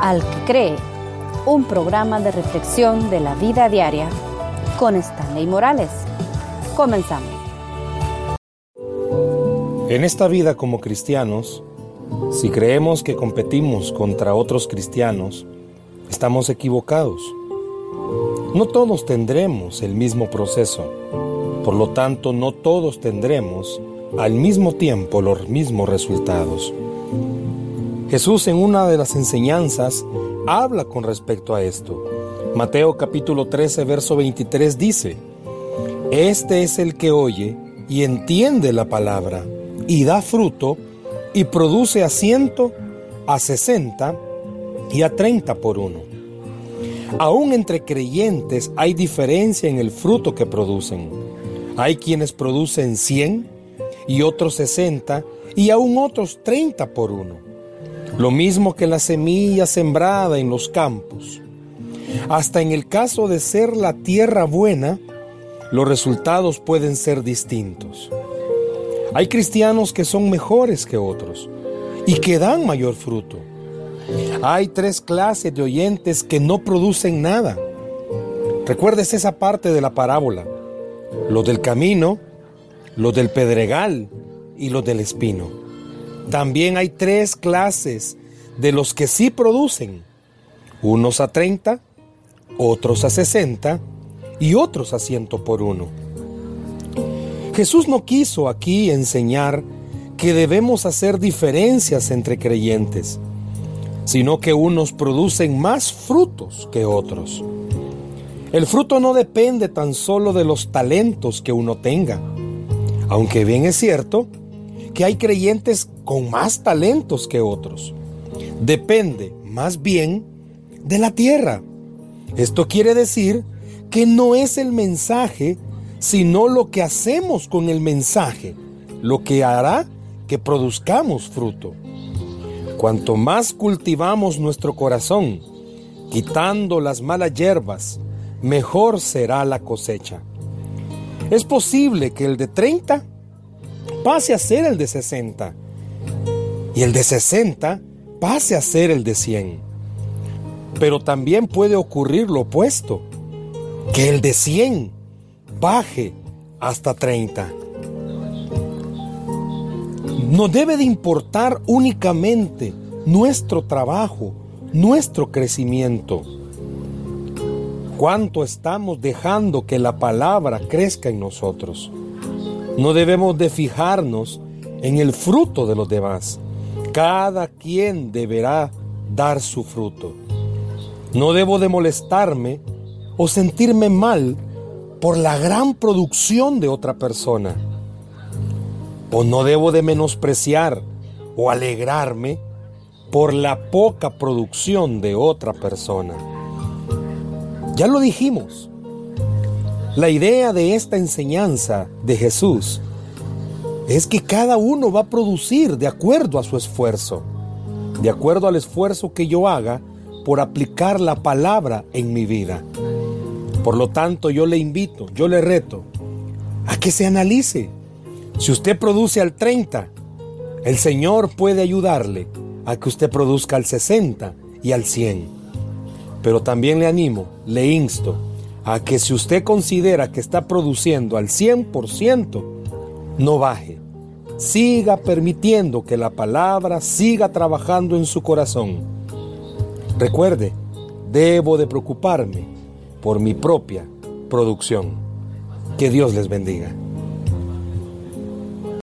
Al que cree, un programa de reflexión de la vida diaria con Stanley Morales. Comenzamos. En esta vida como cristianos, si creemos que competimos contra otros cristianos, estamos equivocados. No todos tendremos el mismo proceso, por lo tanto no todos tendremos al mismo tiempo los mismos resultados. Jesús en una de las enseñanzas habla con respecto a esto. Mateo capítulo 13, verso 23 dice, Este es el que oye y entiende la palabra y da fruto y produce a ciento, a sesenta y a treinta por uno. Aún entre creyentes hay diferencia en el fruto que producen. Hay quienes producen cien y otros sesenta y aún otros treinta por uno lo mismo que la semilla sembrada en los campos. Hasta en el caso de ser la tierra buena, los resultados pueden ser distintos. Hay cristianos que son mejores que otros y que dan mayor fruto. Hay tres clases de oyentes que no producen nada. Recuerdes esa parte de la parábola. Los del camino, los del pedregal y los del espino. También hay tres clases de los que sí producen. Unos a 30, otros a 60 y otros a ciento por uno. Jesús no quiso aquí enseñar que debemos hacer diferencias entre creyentes, sino que unos producen más frutos que otros. El fruto no depende tan solo de los talentos que uno tenga, aunque bien es cierto que hay creyentes con más talentos que otros. Depende más bien de la tierra. Esto quiere decir que no es el mensaje, sino lo que hacemos con el mensaje, lo que hará que produzcamos fruto. Cuanto más cultivamos nuestro corazón, quitando las malas hierbas, mejor será la cosecha. Es posible que el de 30 pase a ser el de 60 y el de 60 pase a ser el de 100. Pero también puede ocurrir lo opuesto, que el de 100 baje hasta 30. No debe de importar únicamente nuestro trabajo, nuestro crecimiento. Cuánto estamos dejando que la palabra crezca en nosotros. No debemos de fijarnos en el fruto de los demás. Cada quien deberá dar su fruto. No debo de molestarme o sentirme mal por la gran producción de otra persona. O no debo de menospreciar o alegrarme por la poca producción de otra persona. Ya lo dijimos. La idea de esta enseñanza de Jesús es que cada uno va a producir de acuerdo a su esfuerzo, de acuerdo al esfuerzo que yo haga por aplicar la palabra en mi vida. Por lo tanto, yo le invito, yo le reto a que se analice. Si usted produce al 30, el Señor puede ayudarle a que usted produzca al 60 y al 100. Pero también le animo, le insto a que si usted considera que está produciendo al 100%, no baje. Siga permitiendo que la palabra siga trabajando en su corazón. Recuerde, debo de preocuparme por mi propia producción. Que Dios les bendiga.